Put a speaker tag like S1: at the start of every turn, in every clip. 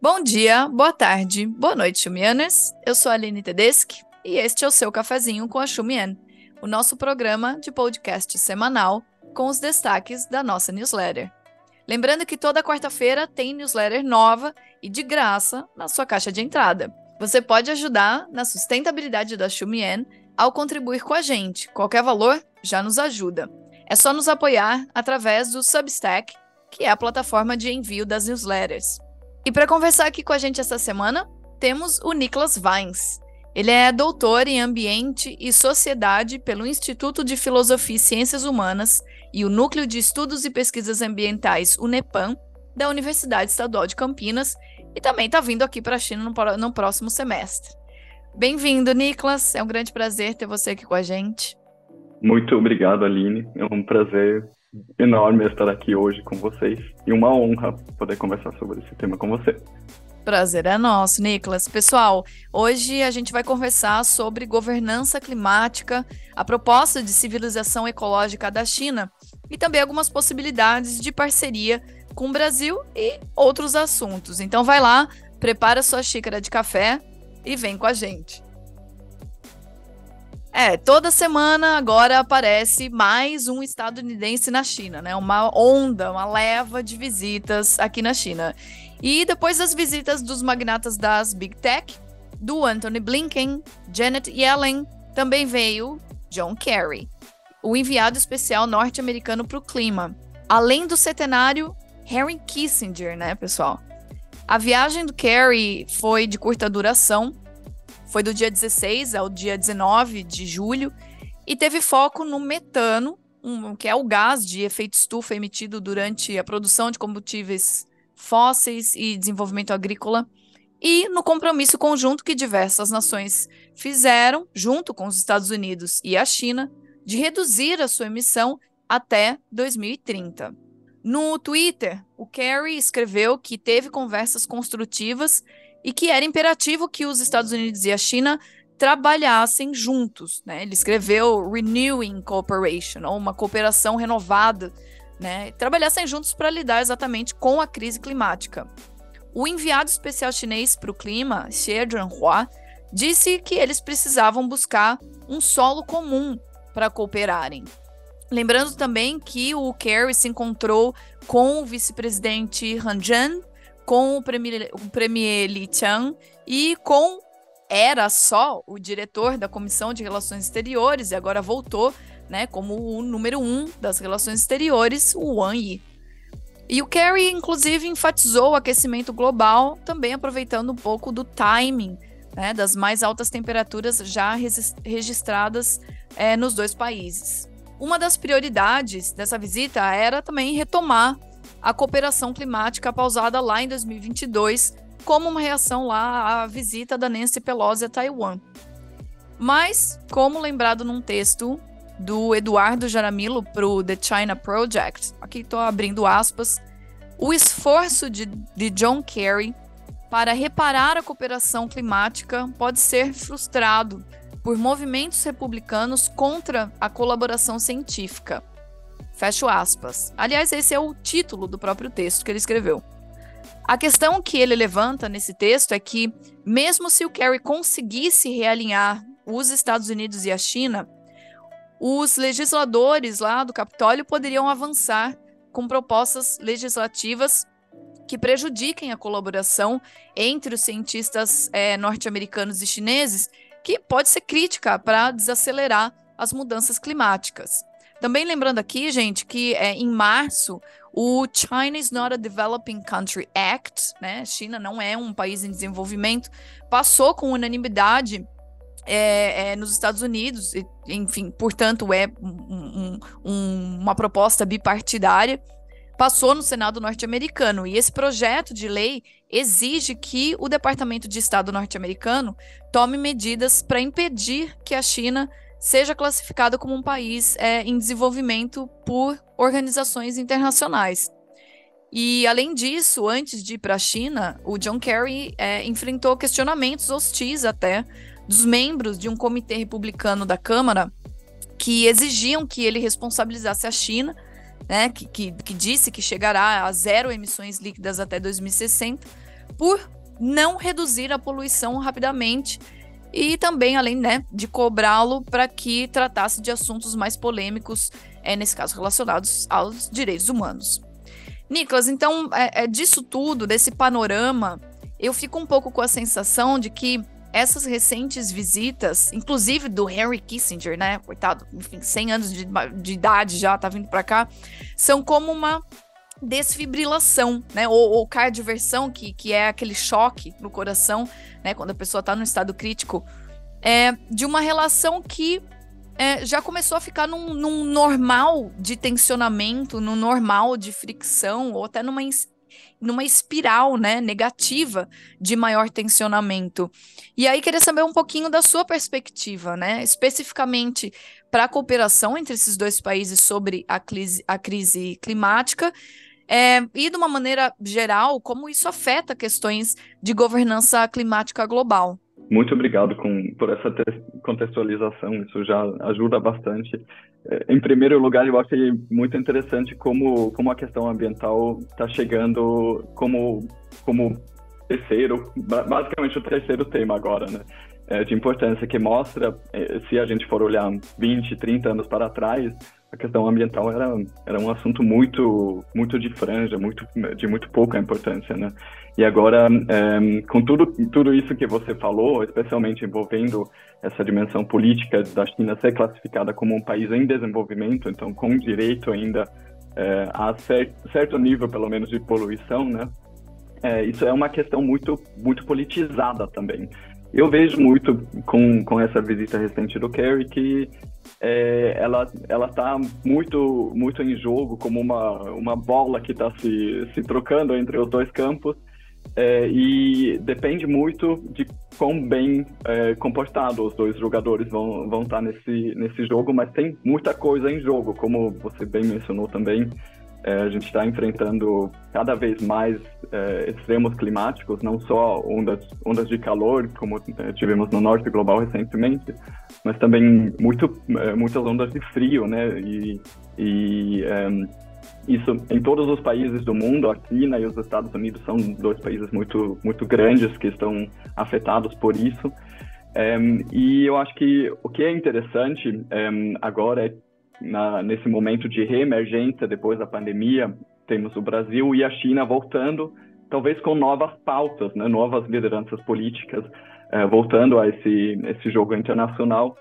S1: Bom dia, boa tarde, boa noite, Xumianas. Eu sou a Aline Tedeschi e este é o seu cafezinho com a Xumian, o nosso programa de podcast semanal com os destaques da nossa newsletter. Lembrando que toda quarta-feira tem newsletter nova e de graça na sua caixa de entrada. Você pode ajudar na sustentabilidade da Xumian ao contribuir com a gente. Qualquer valor já nos ajuda. É só nos apoiar através do Substack, que é a plataforma de envio das newsletters. E para conversar aqui com a gente esta semana, temos o Nicholas Vines. Ele é doutor em Ambiente e Sociedade pelo Instituto de Filosofia e Ciências Humanas e o Núcleo de Estudos e Pesquisas Ambientais, UNEPAM, da Universidade Estadual de Campinas, e também está vindo aqui para a China no, no próximo semestre. Bem-vindo, Nicolas. É um grande prazer ter você aqui com a gente.
S2: Muito obrigado, Aline. É um prazer enorme estar aqui hoje com vocês e uma honra poder conversar sobre esse tema com você.
S1: Prazer é nosso, Nicolas. Pessoal, hoje a gente vai conversar sobre governança climática, a proposta de civilização ecológica da China e também algumas possibilidades de parceria com o Brasil e outros assuntos. Então vai lá, prepara sua xícara de café e vem com a gente. É, toda semana agora aparece mais um estadunidense na China, né? Uma onda, uma leva de visitas aqui na China. E depois das visitas dos magnatas das Big Tech, do Anthony Blinken, Janet Yellen, também veio John Kerry, o enviado especial norte-americano para o clima. Além do centenário Henry Kissinger, né, pessoal? A viagem do Kerry foi de curta duração, foi do dia 16 ao dia 19 de julho e teve foco no metano, um, que é o gás de efeito estufa emitido durante a produção de combustíveis fósseis e desenvolvimento agrícola, e no compromisso conjunto que diversas nações fizeram, junto com os Estados Unidos e a China, de reduzir a sua emissão até 2030. No Twitter, o Kerry escreveu que teve conversas construtivas e que era imperativo que os Estados Unidos e a China trabalhassem juntos. Né? Ele escreveu Renewing Cooperation, ou uma cooperação renovada, né? trabalhassem juntos para lidar exatamente com a crise climática. O enviado especial chinês para o clima, Xie Zhenhua, disse que eles precisavam buscar um solo comum para cooperarem. Lembrando também que o Kerry se encontrou com o vice-presidente Han Zhen com o premier, o premier Li Qiang e com era só o diretor da Comissão de Relações Exteriores e agora voltou, né, como o número um das relações exteriores, o Wang Yi. E o Kerry, inclusive, enfatizou o aquecimento global, também aproveitando um pouco do timing né, das mais altas temperaturas já registradas é, nos dois países. Uma das prioridades dessa visita era também retomar a cooperação climática pausada lá em 2022, como uma reação lá à visita da Nancy Pelosi a Taiwan. Mas, como lembrado num texto do Eduardo Jaramillo para o The China Project, aqui estou abrindo aspas, o esforço de, de John Kerry para reparar a cooperação climática pode ser frustrado por movimentos republicanos contra a colaboração científica. Fecho aspas. Aliás, esse é o título do próprio texto que ele escreveu. A questão que ele levanta nesse texto é que, mesmo se o Kerry conseguisse realinhar os Estados Unidos e a China, os legisladores lá do Capitólio poderiam avançar com propostas legislativas que prejudiquem a colaboração entre os cientistas é, norte-americanos e chineses, que pode ser crítica para desacelerar as mudanças climáticas. Também lembrando aqui, gente, que é, em março o China is not a Developing Country Act, né? China não é um país em desenvolvimento, passou com unanimidade é, é, nos Estados Unidos, e, enfim, portanto, é um, um, uma proposta bipartidária, passou no Senado norte-americano. E esse projeto de lei exige que o Departamento de Estado norte-americano tome medidas para impedir que a China seja classificado como um país é, em desenvolvimento por organizações internacionais. E, além disso, antes de ir para a China, o John Kerry é, enfrentou questionamentos hostis até dos membros de um comitê republicano da Câmara que exigiam que ele responsabilizasse a China, né, que, que, que disse que chegará a zero emissões líquidas até 2060, por não reduzir a poluição rapidamente e também, além né, de cobrá-lo para que tratasse de assuntos mais polêmicos, é, nesse caso relacionados aos direitos humanos. Nicolas, então, é, é disso tudo, desse panorama, eu fico um pouco com a sensação de que essas recentes visitas, inclusive do Henry Kissinger, né? Coitado, enfim, 100 anos de, de idade já, tá vindo para cá, são como uma desfibrilação, né? Ou, ou cardioversão, que, que é aquele choque no coração, né? Quando a pessoa está no estado crítico, é, de uma relação que é, já começou a ficar num, num, normal de tensionamento, num normal de fricção, ou até numa, numa espiral né, negativa de maior tensionamento. E aí queria saber um pouquinho da sua perspectiva, né? Especificamente para a cooperação entre esses dois países sobre a crise, a crise climática é, e, de uma maneira geral, como isso afeta questões de governança climática global.
S2: Muito obrigado com, por essa contextualização, isso já ajuda bastante. É, em primeiro lugar, eu achei muito interessante como, como a questão ambiental está chegando como, como terceiro, basicamente o terceiro tema agora, né? É, de importância, que mostra, é, se a gente for olhar 20, 30 anos para trás, a questão ambiental era, era um assunto muito muito de franja, muito de muito pouca importância, né? E agora, é, com tudo tudo isso que você falou, especialmente envolvendo essa dimensão política da China ser classificada como um país em desenvolvimento, então com direito ainda é, a certo, certo nível, pelo menos, de poluição, né? É, isso é uma questão muito muito politizada também. Eu vejo muito com, com essa visita recente do Kerry que é, ela ela está muito muito em jogo como uma uma bola que está se, se trocando entre os dois campos é, e depende muito de quão bem é, comportados os dois jogadores vão vão estar tá nesse nesse jogo mas tem muita coisa em jogo como você bem mencionou também é, a gente está enfrentando cada vez mais é, extremos climáticos, não só ondas, ondas de calor, como é, tivemos no norte global recentemente, mas também muito, é, muitas ondas de frio, né? E, e é, isso em todos os países do mundo, a China e os Estados Unidos são dois países muito, muito grandes que estão afetados por isso. É, e eu acho que o que é interessante agora é na, nesse momento de reemergência depois da pandemia, temos o Brasil e a China voltando, talvez com novas pautas, né, novas lideranças políticas, eh, voltando a esse, esse jogo internacional.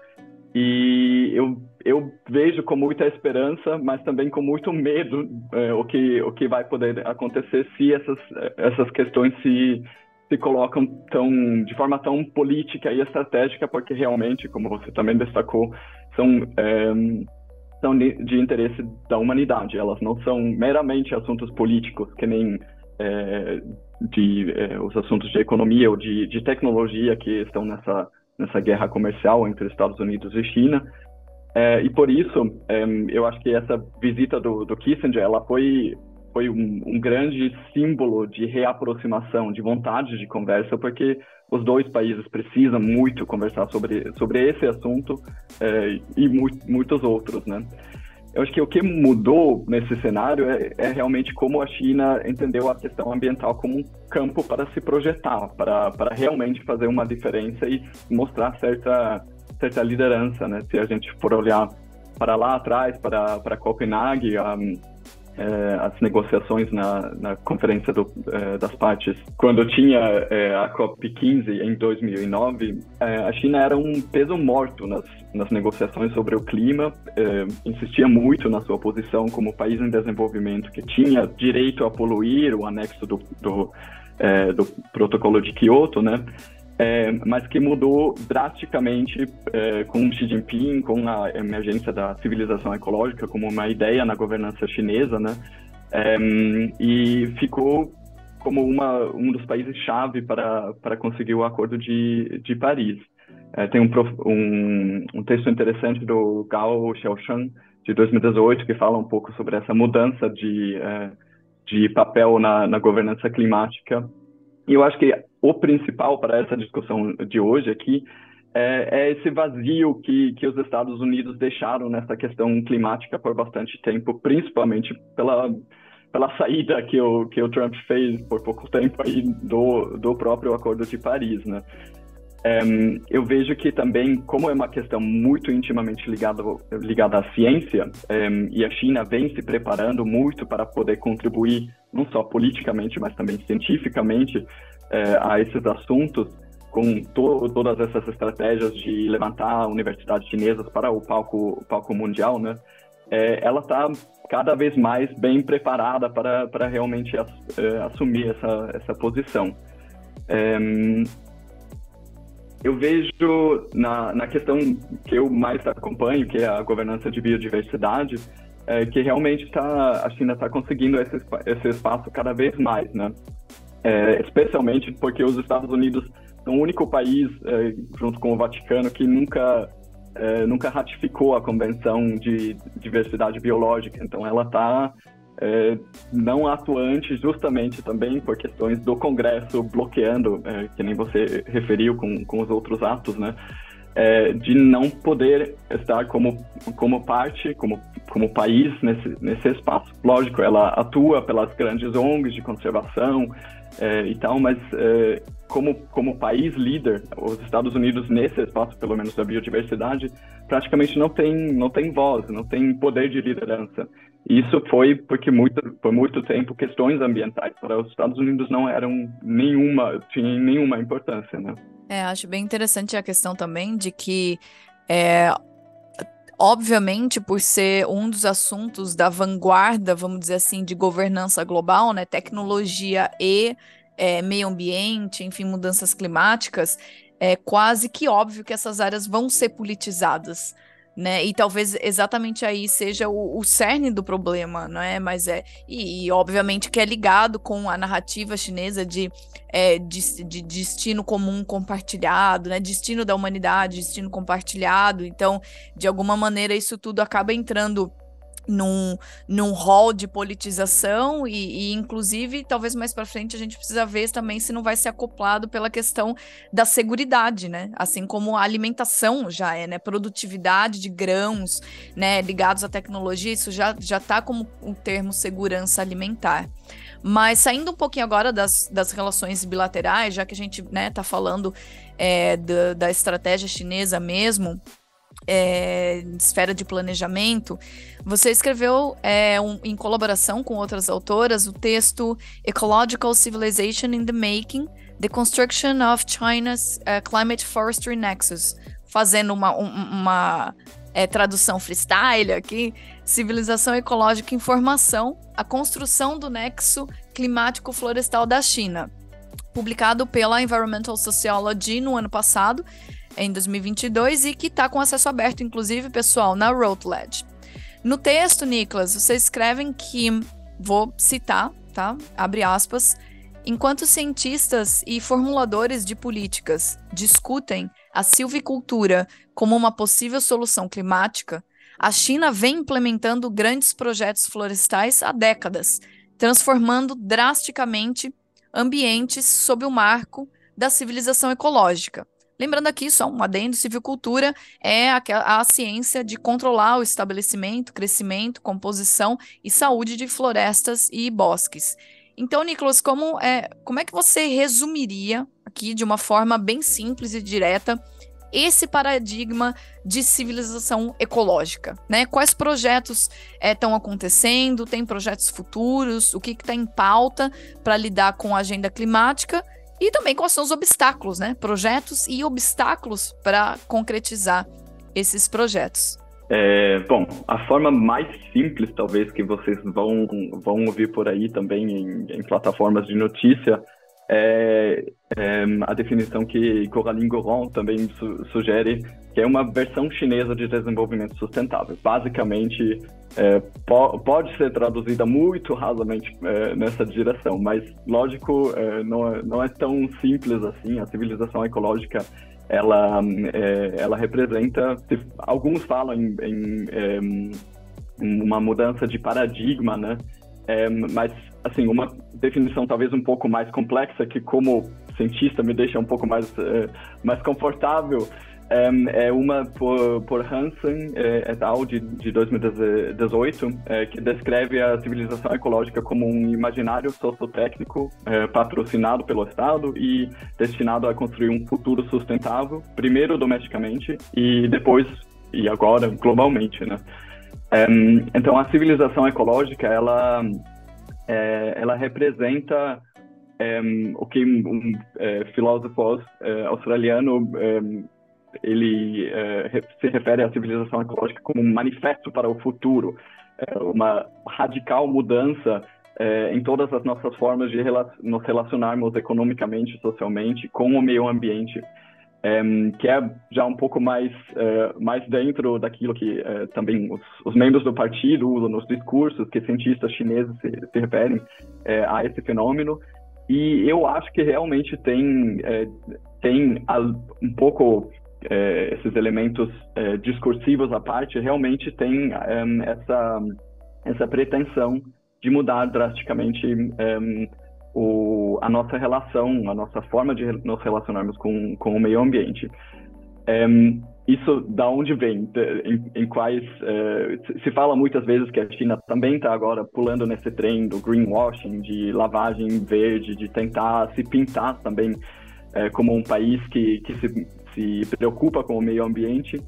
S2: E eu, eu vejo com muita esperança, mas também com muito medo eh, o, que, o que vai poder acontecer se essas, essas questões se, se colocam tão, de forma tão política e estratégica, porque realmente, como você também destacou, são eh, são de, interesse da humanidade. Elas não são meramente assuntos políticos, que nem é, de, é, os assuntos de economia ou de, de, tecnologia que estão nessa, nessa guerra comercial entre Estados Unidos e China. É, e por isso, é, eu acho que essa visita do, do Kissinger, ela foi foi um, um, grande símbolo de reaproximação, de vontade de conversa, porque os dois países precisam muito conversar sobre, sobre esse assunto é, e mu muitos outros, né? Eu acho que o que mudou nesse cenário é, é, realmente como a China entendeu a questão ambiental como um campo para se projetar, para, para realmente fazer uma diferença e mostrar certa, certa liderança, né? Se a gente for olhar para lá atrás, para, para Copenhague, um, é, as negociações na, na Conferência do, é, das Partes. Quando tinha é, a COP15 em 2009, é, a China era um peso morto nas, nas negociações sobre o clima, insistia muito na sua posição como país em desenvolvimento que tinha direito a poluir, o anexo do, do, do protocolo de Kyoto, né? É, mas que mudou drasticamente é, com Xi Jinping, com a emergência da civilização ecológica como uma ideia na governança chinesa, né? É, e ficou como uma, um dos países-chave para, para conseguir o Acordo de, de Paris. É, tem um, um, um, texto interessante do Gao Xiaoshan, de 2018, que fala um pouco sobre essa mudança de, é, de papel na, na governança climática. E eu acho que o principal para essa discussão de hoje aqui é, é, esse vazio que, que os Estados Unidos deixaram nessa questão climática por bastante tempo, principalmente pela, pela saída que o, que o Trump fez por pouco tempo aí do, do próprio Acordo de Paris, né? Um, eu vejo que também, como é uma questão muito intimamente ligada, ligada à ciência, um, e a China vem se preparando muito para poder contribuir, não só politicamente, mas também cientificamente, uh, a esses assuntos, com to todas essas estratégias de levantar universidades chinesas para o palco, palco mundial, né? É, ela está cada vez mais bem preparada para, para realmente é, assumir essa, essa posição. É, eu vejo na, na questão que eu mais acompanho, que é a governança de biodiversidade, é, que realmente tá, a China está conseguindo esse, esse espaço cada vez mais, né? É, especialmente porque os Estados Unidos são o único país, é, junto com o Vaticano, que nunca, é, nunca ratificou a Convenção de Diversidade Biológica. Então, ela está é, não atuante justamente também por questões do Congresso bloqueando, é, que nem você referiu com, com os outros atos, né? É, de não poder estar como, como parte, como, como país nesse, nesse espaço. Lógico, ela atua pelas grandes ONGs de conservação é, e tal, mas é, como, como país líder, os Estados Unidos nesse espaço, pelo menos da biodiversidade, praticamente não tem, não tem voz, não tem poder de liderança. Isso foi porque muito, por muito tempo questões ambientais para os Estados Unidos não eram nenhuma, tinham nenhuma importância, né?
S1: É, acho bem interessante a questão também de que é, obviamente, por ser um dos assuntos da vanguarda, vamos dizer assim, de governança global, né, tecnologia e é, meio ambiente, enfim, mudanças climáticas, é quase que óbvio que essas áreas vão ser politizadas né? E talvez exatamente aí seja o, o cerne do problema, não é? Mas é e, e, obviamente que é ligado com a narrativa chinesa de, é, de, de, destino comum compartilhado, né? Destino da humanidade, destino compartilhado. Então, de alguma maneira, isso tudo acaba entrando num, num hall de politização e, e inclusive, talvez mais para frente a gente precisa ver também se não vai ser acoplado pela questão da segurança, né? Assim como a alimentação já é, né? Produtividade de grãos, né? Ligados à tecnologia, isso já já está como um termo segurança alimentar. Mas saindo um pouquinho agora das, das relações bilaterais, já que a gente né, tá falando é, da, da estratégia chinesa mesmo, é, esfera de planejamento, você escreveu é, um, em colaboração com outras autoras o texto Ecological Civilization in the Making: The Construction of China's uh, Climate Forestry Nexus, fazendo uma, um, uma é, tradução freestyle aqui, Civilização Ecológica em Formação, a construção do nexo climático florestal da China, publicado pela Environmental Sociology no ano passado em 2022 e que está com acesso aberto, inclusive, pessoal, na Routledge. No texto, Nicolas, vocês escrevem que, vou citar, tá? Abre aspas. Enquanto cientistas e formuladores de políticas discutem a silvicultura como uma possível solução climática, a China vem implementando grandes projetos florestais há décadas, transformando drasticamente ambientes sob o marco da civilização ecológica. Lembrando aqui, só um adendo, civicultura é a, a ciência de controlar o estabelecimento, crescimento, composição e saúde de florestas e bosques. Então, Nicolas, como é, como é que você resumiria aqui de uma forma bem simples e direta esse paradigma de civilização ecológica, né? Quais projetos estão é, acontecendo? Tem projetos futuros? O que está em pauta para lidar com a agenda climática? E também quais são os obstáculos, né? Projetos e obstáculos para concretizar esses projetos.
S2: É, bom, a forma mais simples, talvez, que vocês vão, vão ouvir por aí também em, em plataformas de notícia, é, é, a definição que Coraline Goron também su sugere, que é uma versão chinesa de desenvolvimento sustentável. Basicamente, é, po pode ser traduzida muito rasamente é, nessa direção, mas, lógico, é, não, é, não é tão simples assim. A civilização ecológica ela, ela representa, alguns falam em, em, em uma mudança de paradigma, né? Mas, assim, uma definição talvez um pouco mais complexa, que como cientista me deixa um pouco mais, é, mais confortável, é, é uma por, por Hansen é, et al. de, de 2018, é, que descreve a civilização ecológica como um imaginário sociotécnico é, patrocinado pelo Estado e destinado a construir um futuro sustentável, primeiro domesticamente e depois, e agora, globalmente, né? Então, a civilização ecológica, ela, é, ela representa o que um, filósofo australiano ele é, se refere à civilização ecológica como um manifesto para o futuro, é, uma radical mudança é, em todas as nossas formas de rela nos relacionarmos economicamente, socialmente com o meio ambiente, é, que é já um pouco mais é, mais dentro daquilo que é, também os, os, membros do partido usam nos discursos, que cientistas chineses se, se referem a esse fenômeno. E eu acho que realmente tem tem um pouco é, esses elementos é, discursivos à parte, realmente tem é, essa, essa pretensão de mudar drasticamente é, o, a nossa relação, a nossa forma de nos relacionarmos com, com o meio ambiente. É, isso da onde vem? Em, em quais é, se fala muitas vezes que a China também está agora pulando nesse trem do greenwashing, de lavagem verde, de tentar se pintar também é, como um país que, que se se preocupa com o meio ambiente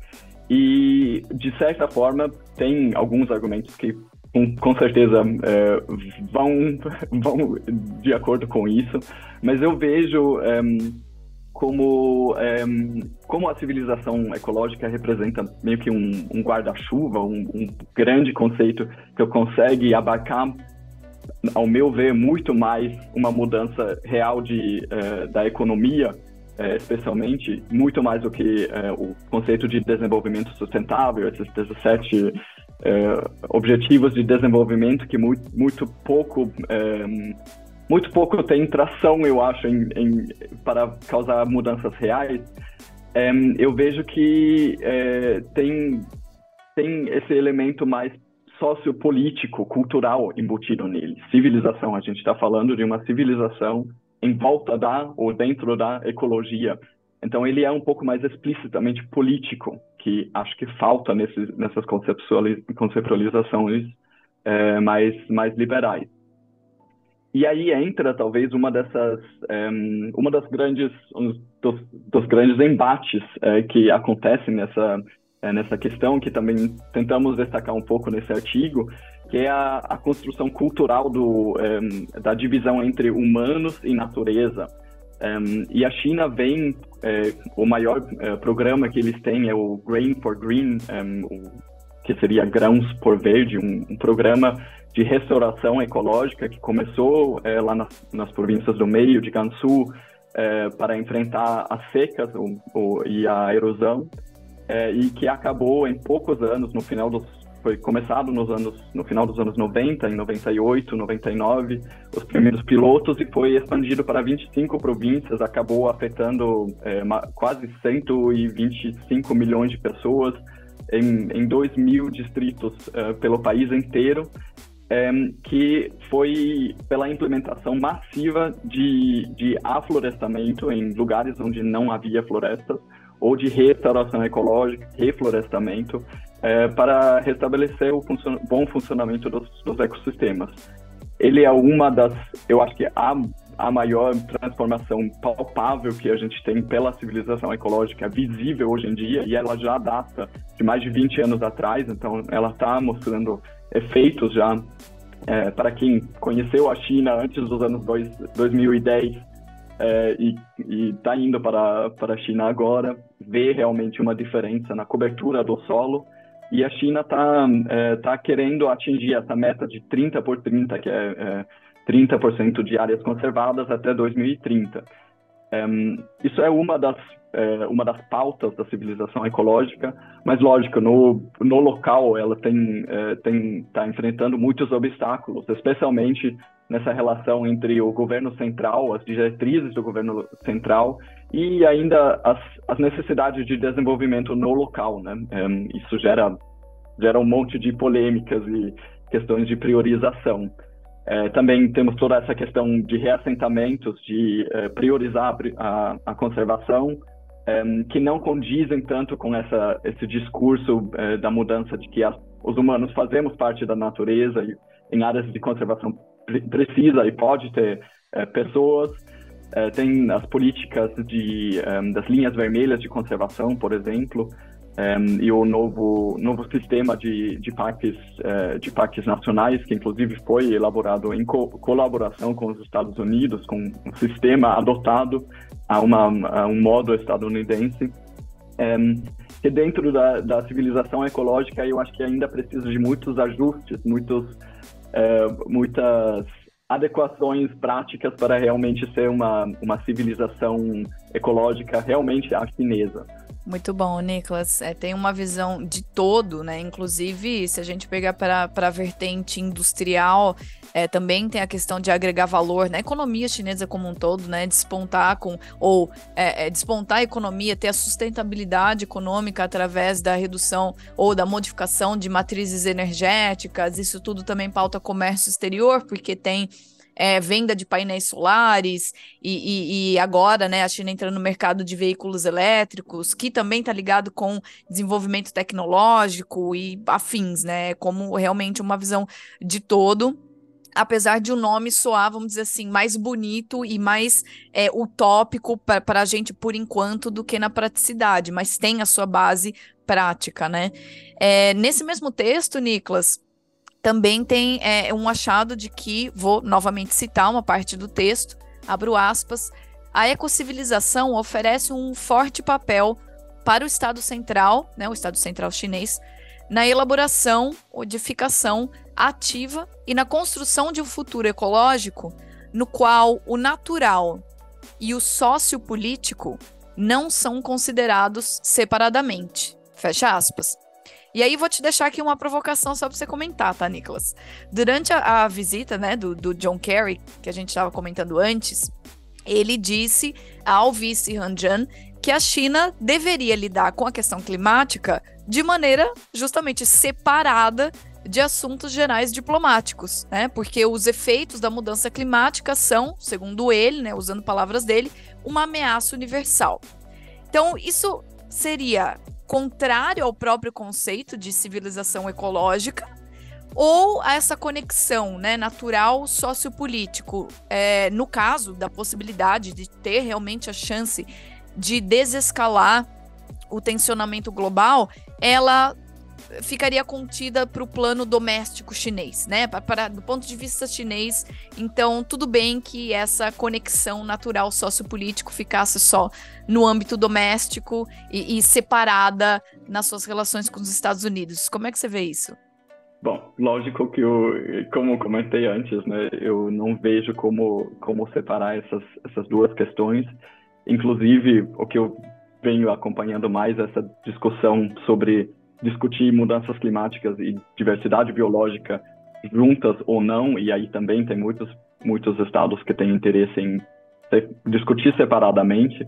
S2: e, de certa forma, tem alguns argumentos que, com, com certeza, é, vão, vão de acordo com isso, mas eu vejo é, como, é, como a civilização ecológica representa meio que um, um guarda-chuva, um, um grande conceito que consegue abarcar ao meu ver, muito mais uma mudança real de, uh, da economia é, especialmente, muito mais do que é, o conceito de desenvolvimento sustentável, esses 17 é, objetivos de desenvolvimento que muito, muito pouco é, muito pouco tem tração, eu acho, em, em para causar mudanças reais. É, eu vejo que é, tem, tem esse elemento mais sociopolítico, cultural embutido nele. Civilização, a gente está falando de uma civilização em volta da ou dentro da ecologia. Então ele é um pouco mais explicitamente político, que acho que falta nesses, nessas conceptualizações é, mais, mais liberais. E aí entra talvez uma dessas, é, uma das grandes, um dos, dos grandes embates é, que acontecem nessa é, nessa questão que também tentamos destacar um pouco nesse artigo, que é a, a construção cultural do, um, da divisão entre humanos e natureza. Um, e a China vem, é, o maior é, programa que eles têm é o Grain for Green, o, que seria Grãos por Verde, um, um, programa de restauração ecológica que começou é, lá nas, nas, províncias do meio de Gansu é, para enfrentar as secas o, o, e a erosão. É, e que acabou em poucos anos, no final dos foi começado nos anos, no final dos anos 90, em 98, 99, os primeiros pilotos e foi expandido para 25 províncias, acabou afetando é, quase 125 milhões de pessoas em, em 2 mil distritos é, pelo país inteiro, é, que foi pela implementação massiva de, de aflorestamento em lugares onde não havia florestas, ou de restauração ecológica, reflorestamento, é, para restabelecer o funcion bom funcionamento dos, dos, ecossistemas. Ele é uma das, eu acho que a, a maior transformação palpável que a gente tem pela civilização ecológica visível hoje em dia, e ela já data de mais de 20 anos atrás, então ela está mostrando efeitos já. É, para quem conheceu a China antes dos anos dois, 2010 é, e está indo para, para a China agora, vê realmente uma diferença na cobertura do solo e a China está é, tá querendo atingir essa meta de 30 por 30, que é, é 30% de áreas conservadas até 2030. É, isso é uma das, é, uma das pautas da civilização ecológica, mas lógico, no, no local ela tem é, tem está enfrentando muitos obstáculos, especialmente nessa relação entre o governo central, as diretrizes do governo central e ainda as, as necessidades de desenvolvimento no local, né? É, isso gera gera um monte de polêmicas e questões de priorização. É, também temos toda essa questão de reassentamentos, de é, priorizar a, a conservação um, que não condizem tanto com essa, esse discurso uh, da mudança de que as, os humanos fazemos parte da natureza e em áreas de conservação precisa e pode ter uh, pessoas. Uh, tem as políticas de, um, das linhas vermelhas de conservação, por exemplo, um, e o novo, novo sistema de, de, parques, de parques nacionais, que inclusive foi elaborado em co colaboração com os Estados Unidos, com um sistema adotado a, uma, a um modo estadunidense. É, que dentro da, da, civilização ecológica eu acho que ainda precisa de muitos ajustes, muitos, é, muitas adequações práticas para realmente ser uma, uma civilização ecológica realmente a chinesa.
S1: Muito bom, Nicolas. É, tem uma visão de todo, né? Inclusive, se a gente pegar para a vertente industrial, é, também tem a questão de agregar valor na economia chinesa como um todo, né? Despontar com ou é, é, despontar a economia, ter a sustentabilidade econômica através da redução ou da modificação de matrizes energéticas. Isso tudo também pauta comércio exterior, porque tem é, venda de painéis solares e, e, e, agora, né, a China entrando no mercado de veículos elétricos, que também está ligado com desenvolvimento tecnológico e afins, né, como realmente uma visão de todo apesar de o nome soar, vamos dizer assim, mais bonito e mais é, utópico para a gente por enquanto do que na praticidade, mas tem a sua base prática, né? É, nesse mesmo texto, Nicolas, também tem é, um achado de que, vou novamente citar uma parte do texto, abro aspas, a ecocivilização oferece um forte papel para o Estado Central, né, o Estado Central chinês, na elaboração, codificação ativa e na construção de um futuro ecológico no qual o natural e o sociopolítico não são considerados separadamente. Fecha aspas. E aí vou te deixar aqui uma provocação só para você comentar, tá, Nicolas? Durante a, a visita, né, do, do, John Kerry, que a gente estava comentando antes, ele disse ao vice Han Jian que a China deveria lidar com a questão climática de maneira justamente separada de assuntos gerais diplomáticos, né? Porque os efeitos da mudança climática são, segundo ele, né, usando palavras dele, uma ameaça universal. Então, isso seria contrário ao próprio conceito de civilização ecológica ou a essa conexão né, natural sociopolítico, é, no caso da possibilidade de ter realmente a chance de desescalar o tensionamento global, ela ficaria contida para o plano doméstico chinês, né? Para, do ponto de vista chinês, então tudo bem que essa conexão natural sociopolítico ficasse só no âmbito doméstico e, e separada nas suas relações com os Estados Unidos. Como é que você vê isso?
S2: Bom, lógico que eu, como comentei antes, né, eu não vejo como como separar essas essas duas questões. Inclusive, o que eu venho acompanhando mais é essa discussão sobre discutir mudanças climáticas e diversidade biológica juntas ou não, e aí também tem muitos, muitos estados que têm interesse em discutir separadamente,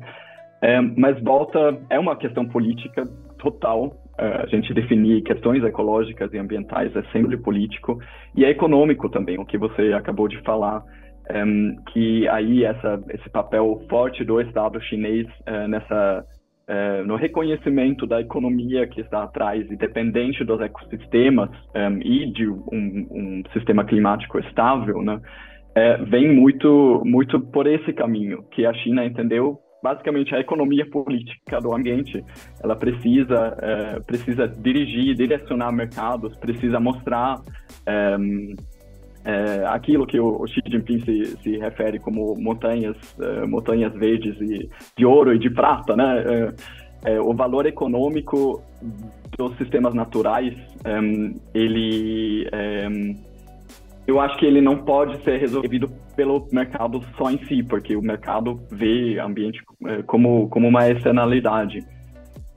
S2: é, mas volta, é uma questão política total, é, a gente definir questões ecológicas e ambientais é sempre político, e é econômico também, o que você acabou de falar, é, que aí essa, esse papel forte do Estado chinês é, nessa é, no reconhecimento da economia que está atrás e dependente dos ecossistemas um, e de um, um, sistema climático estável, né, é, vem muito, muito por esse caminho que a China entendeu basicamente a economia política do ambiente. Ela precisa, é, precisa dirigir, direcionar mercados, precisa mostrar é, aquilo que o, Xi Jinping se, se refere como montanhas, é, montanhas verdes e, de ouro e de prata, né? É, é o valor econômico dos sistemas naturais, é, ele, é, eu acho que ele não pode ser resolvido pelo mercado só em si, porque o mercado vê ambiente como, como uma externalidade.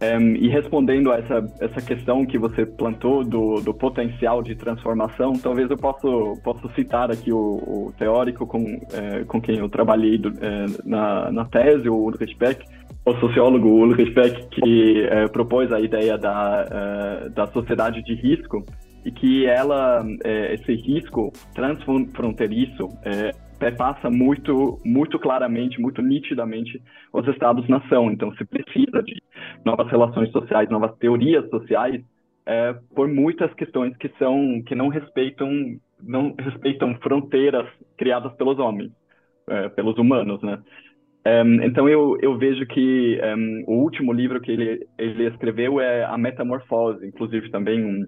S2: Um, e respondendo a essa, essa questão que você plantou do, do potencial de transformação, talvez eu possa, possa citar aqui o, o teórico com, é, com quem eu trabalhei do, é, na, na tese, o Ulrich Beck, o sociólogo Ulrich Beck, que é, propôs a ideia da, da sociedade de risco e que ela, esse risco transfronteiriço perpassa muito, muito claramente, muito nitidamente os estados-nação. Então, se precisa de novas relações sociais, novas teorias sociais, é, por muitas questões que são que não respeitam não respeitam fronteiras criadas pelos homens, é, pelos humanos, né? Um, então eu, eu vejo que um, o último livro que ele, ele escreveu é A Metamorfose, inclusive também um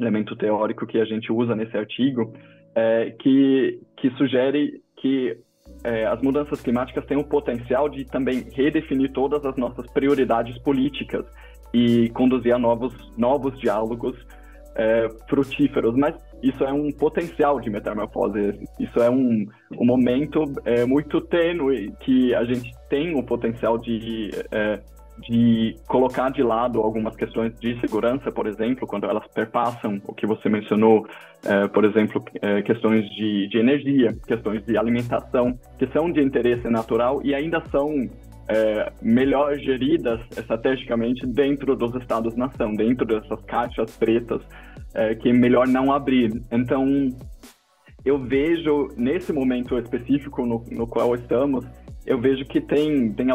S2: elemento teórico que a gente usa nesse artigo, é, que, que sugere que é, as mudanças climáticas têm o potencial de também redefinir todas as nossas prioridades políticas e conduzir a novos, novos diálogos é, frutíferos, mas isso é um potencial de metamorfose, isso é um, um momento é, muito tênue que a gente tem o potencial de, é, de colocar de lado algumas questões de segurança, por exemplo, quando elas perpassam o que você mencionou, é, por exemplo, é, questões de, de energia, questões de alimentação, que são de interesse natural e ainda são é, melhor geridas estrategicamente dentro dos estados-nação, dentro dessas caixas pretas é, que é melhor não abrir. Então, eu vejo, nesse momento específico no, no qual estamos, eu vejo que tem, tem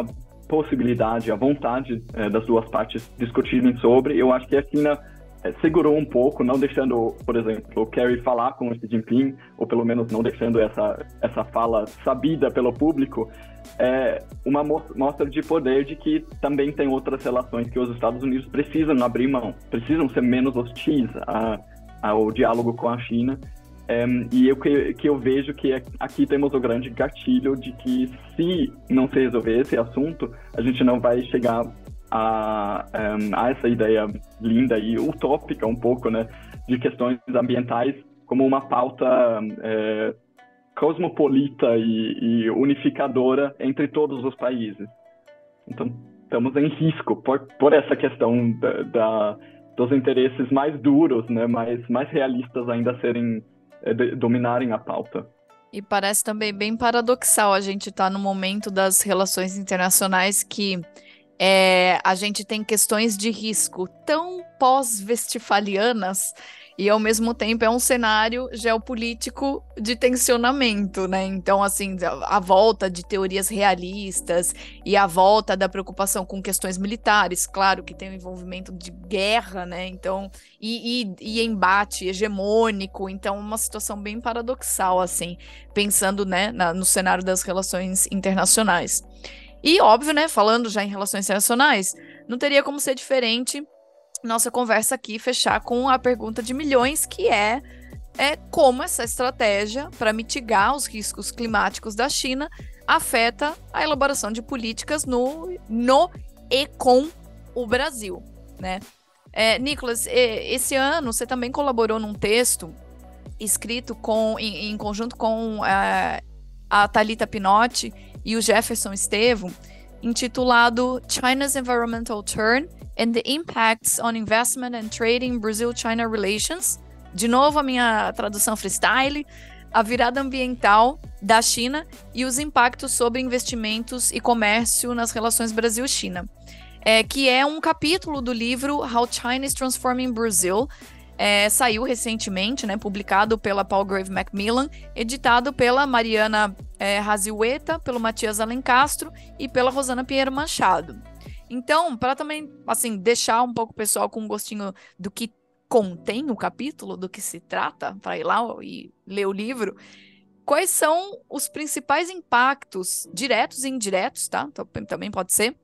S2: possibilidade, a vontade é, das duas partes discutirem sobre. Eu acho que a China é, segurou um pouco, não deixando, por exemplo, o Kerry falar com o Xi Jinping, ou pelo menos não deixando essa, essa fala sabida pelo público, é uma mostra de poder de que também tem outras relações que os Estados Unidos precisam abrir mão, precisam ser menos hostis a, ao diálogo com a China. E eu que, que eu vejo que aqui temos o grande gatilho de que se não se resolver esse assunto, a gente não vai chegar a, a essa ideia linda e utópica um pouco, né, de questões ambientais como uma pauta é, cosmopolita e, e, unificadora entre todos os países. Então, estamos em risco por, por essa questão da, da, dos interesses mais duros, né, mais, mais realistas ainda serem dominarem a pauta.
S1: E parece também bem paradoxal a gente estar tá no momento das relações internacionais que é, a gente tem questões de risco tão pós-vestfalianas e ao mesmo tempo é um cenário geopolítico de tensionamento, né? Então, assim, a, volta de teorias realistas e a volta da preocupação com questões militares, claro que tem o envolvimento de guerra, né? Então, e, e, e embate hegemônico, então uma situação bem paradoxal, assim, pensando, né, na, no cenário das relações internacionais. E, óbvio, né, falando já em relações internacionais, não teria como ser diferente nossa conversa aqui fechar com a pergunta de milhões, que é, é como essa estratégia para mitigar os riscos climáticos da China afeta a elaboração de políticas no, no e com o Brasil, né? É, Nicolas, esse ano você também colaborou num texto escrito com, em, em conjunto com é, a Talita Pinotti e o Jefferson Estevo, intitulado China's Environmental Turn and the Impacts on Investment and Trading Brazil-China Relations. De novo, a minha tradução freestyle. A virada ambiental da China e os impactos sobre investimentos e comércio nas relações Brasil-China. É, que é um capítulo do livro How China is Transforming Brazil, é, saiu recentemente, né, publicado pela Palgrave Macmillan, editado pela Mariana é, Raziueta, pelo Matias Alencastro e pela Rosana Pinheiro Machado. Então, para também assim deixar um pouco o pessoal com um gostinho do que contém o capítulo, do que se trata, para ir lá e ler o livro, quais são os principais impactos diretos e indiretos, tá? Também pode ser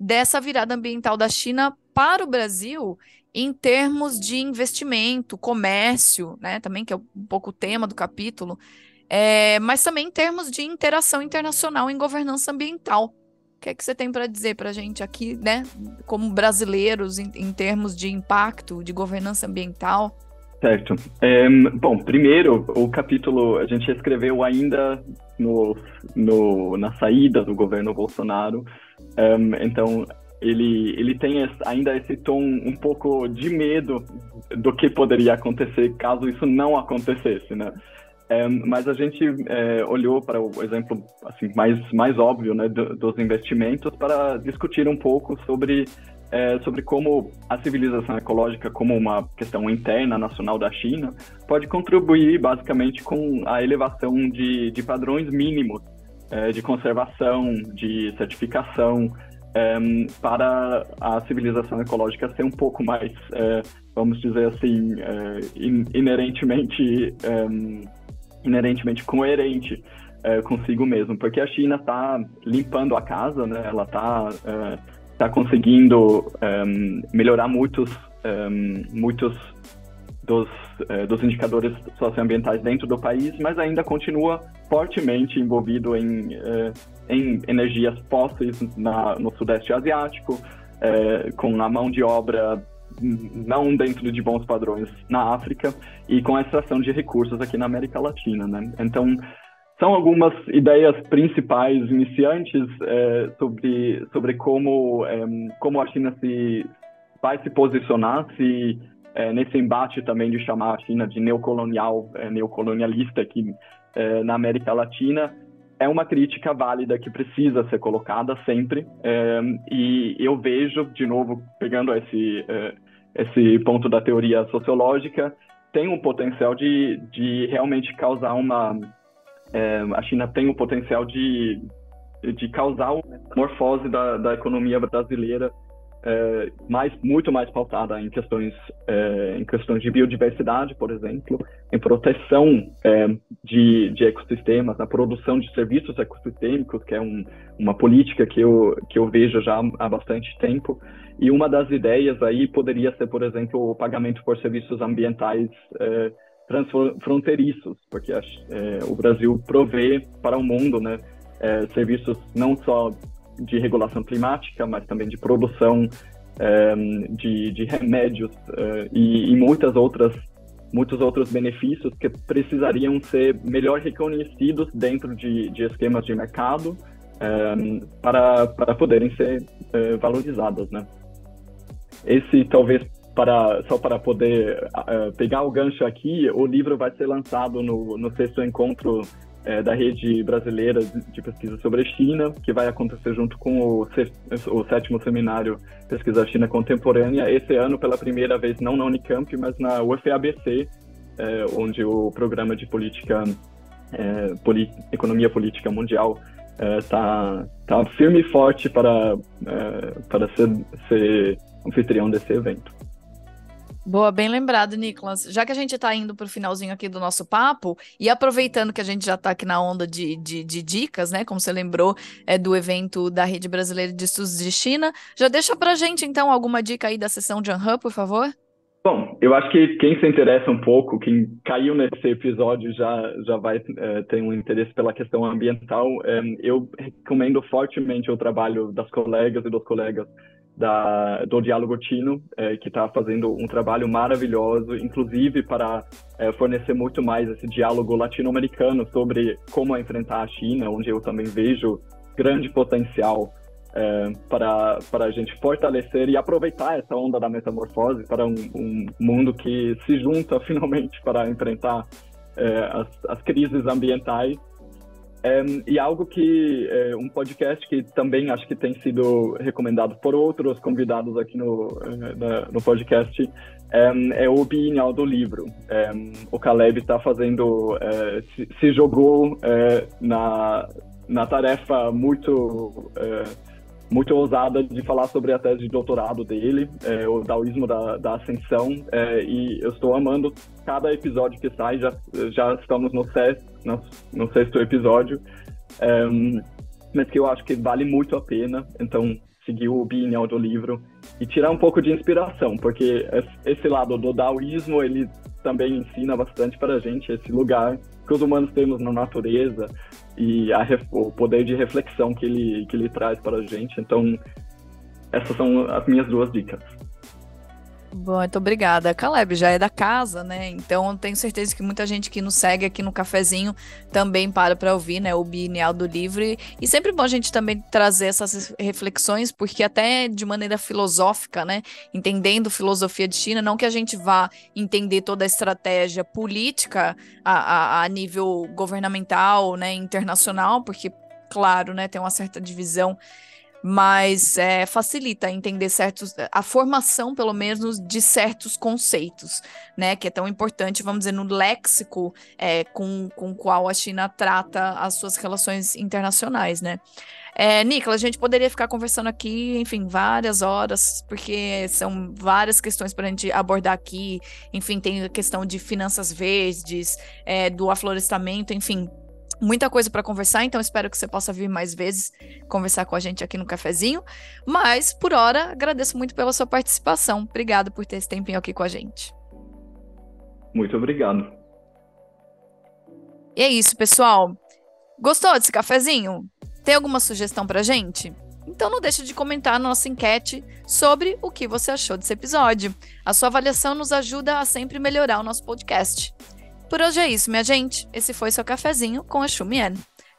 S1: dessa virada ambiental da China para o Brasil em termos de investimento, comércio, né, também que é um pouco o tema do capítulo, é, mas também em termos de interação internacional em governança ambiental. O que é que você tem para dizer para a gente aqui, né, como brasileiros, em, em, termos de impacto, de governança ambiental?
S2: Certo. É, bom, primeiro, o capítulo a gente escreveu ainda no, no, na saída do governo Bolsonaro, um, então ele, ele tem ainda esse tom um pouco de medo do que poderia acontecer caso isso não acontecesse, né? É, mas a gente é, olhou para o exemplo assim, mais, mais óbvio né, do, dos investimentos para discutir um pouco sobre é, sobre como a civilização ecológica, como uma questão interna nacional da China, pode contribuir basicamente com a elevação de, de padrões mínimos é, de conservação, de certificação, é, para a civilização ecológica ser um pouco mais, é, vamos dizer assim, inerentemente, inerentemente coerente é, consigo mesmo, porque a China está limpando a casa, né? Ela está tá conseguindo melhorar muitos, muitos dos, eh, dos indicadores socioambientais dentro do país, mas ainda continua fortemente envolvido em, em energias fósseis na, no Sudeste Asiático, com a mão de obra não dentro de bons padrões na África e com a extração de recursos aqui na América Latina, né? Então, são algumas ideias principais iniciantes é, sobre, sobre como, é, como a China se, vai se posicionar, se é, nesse embate também de chamar a China de neocolonial, é, neocolonialista aqui é, na América Latina, é uma crítica válida que precisa ser colocada sempre. É, e eu vejo, de novo, pegando esse, é, esse ponto da teoria sociológica, tem um potencial de, de realmente causar uma. É, a China tem o potencial de, de causar uma morfose da, da economia brasileira é, mais, muito mais pautada em questões, é, em questões de biodiversidade, por exemplo, em proteção é, de, de ecossistemas, na produção de serviços ecossistêmicos, que é um, uma política que eu, que eu vejo já há bastante tempo. E uma das ideias aí poderia ser, por exemplo, o pagamento por serviços ambientais é, transfronteiriços, porque é, o Brasil provê para o mundo né, é, serviços não só de regulação climática, mas também de produção é, de, de, remédios é, e, e, muitas outras muitos outros benefícios que precisariam ser melhor reconhecidos dentro de, de esquemas de mercado é, para, para poderem ser valorizados, né? Esse talvez para só para poder pegar o gancho aqui, o livro vai ser lançado no, no sexto encontro é, da rede brasileira de pesquisa sobre a China, que vai acontecer junto com o, o sétimo seminário Pesquisa China Contemporânea, esse ano pela primeira vez não na Unicamp, mas na UFABC, é, onde o programa de política, é, economia política mundial está é, tá firme e forte para, é, para ser, ser anfitrião desse evento.
S1: Boa, bem lembrado, Nicolas. Já que a gente está indo para o finalzinho aqui do nosso papo, e aproveitando que a gente já está aqui na onda de, de, de, dicas, né? Como você lembrou, é do evento da Rede Brasileira de Estudos de China, já deixa para a gente, então, alguma dica aí da sessão de Anhan, por favor?
S2: Bom, eu acho que quem se interessa um pouco, quem caiu nesse episódio já, já vai é, ter um interesse pela questão ambiental. É, eu recomendo fortemente o trabalho das colegas e dos colegas da, do Diálogo Tino, é, que está fazendo um trabalho maravilhoso, inclusive para é, fornecer muito mais esse diálogo latino-americano sobre como enfrentar a China, onde eu também vejo grande potencial é, para, para a gente fortalecer e aproveitar essa onda da metamorfose para um, um mundo que se junta finalmente para enfrentar é, as, as crises ambientais é, e algo que, é, um podcast que também acho que tem sido recomendado por outros convidados aqui no, é, no podcast, é, é o Bienal do Livro. É, o Caleb está fazendo, é, se, se, jogou é, na, na tarefa muito muito ousada de falar sobre a tese de doutorado dele, é, o Daoísmo da, da Ascensão, é, e eu estou amando cada episódio que sai, já, já estamos no sexto, no, no sexto episódio, é, mas que eu acho que vale muito a pena, então seguir o Bienal do livro e tirar um pouco de inspiração, porque esse lado do daoísmo, ele também ensina bastante para a gente esse lugar que os humanos temos na natureza e a, o poder de reflexão que ele, que ele traz para a gente. Então, essas são as minhas duas dicas.
S1: Bom, muito obrigada. Caleb já é da casa, né? Então tenho certeza que muita gente que nos segue aqui no cafezinho também para para ouvir, né? O Bienal do Livro. E sempre bom a gente também trazer essas reflexões, porque até de maneira filosófica, né? Entendendo filosofia de China, não que a gente vá entender toda a estratégia política a, a, a nível governamental, né? Internacional, porque, claro, né? Tem uma certa divisão mas é, facilita entender certos, a formação, pelo menos, de certos conceitos, né? Que é tão importante, vamos dizer, no léxico é, com, com qual a China trata as suas relações internacionais, né? É, Nicolas, a gente poderia ficar conversando aqui, enfim, várias horas, porque são várias questões para a gente abordar aqui. Enfim, tem a questão de finanças verdes, é, do aflorestamento, enfim, muita coisa para conversar, então espero que você possa vir mais vezes conversar com a gente aqui no cafezinho. Mas por hora, agradeço muito pela sua participação. Obrigado por ter esse tempinho aqui com a gente.
S2: Muito obrigado.
S1: E é isso, pessoal. Gostou desse cafezinho? Tem alguma sugestão pra gente? Então não deixe de comentar na nossa enquete sobre o que você achou desse episódio. A sua avaliação nos ajuda a sempre melhorar o nosso podcast. Por hoje é isso, minha gente. Esse foi seu cafezinho com a Xumien.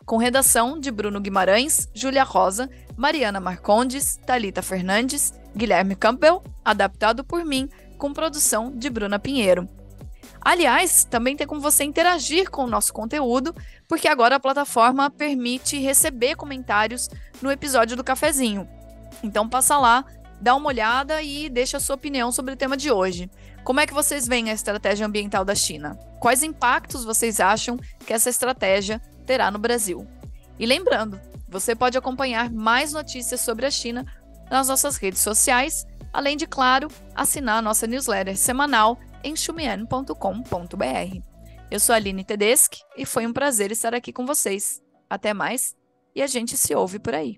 S1: Com redação de Bruno Guimarães, Júlia Rosa, Mariana Marcondes, Talita Fernandes, Guilherme Campbell, adaptado por mim, com produção de Bruna Pinheiro. Aliás, também tem como você interagir com o nosso conteúdo, porque agora a plataforma permite receber comentários no episódio do cafezinho. Então passa lá, dá uma olhada e deixa a sua opinião sobre o tema de hoje. Como é que vocês veem a estratégia ambiental da China? Quais impactos vocês acham que essa estratégia terá no Brasil? E lembrando, você pode acompanhar mais notícias sobre a China nas nossas redes sociais, além de, claro, assinar a nossa newsletter semanal em xumian.com.br. Eu sou a Aline Tedeschi e foi um prazer estar aqui com vocês. Até mais e a gente se ouve por aí.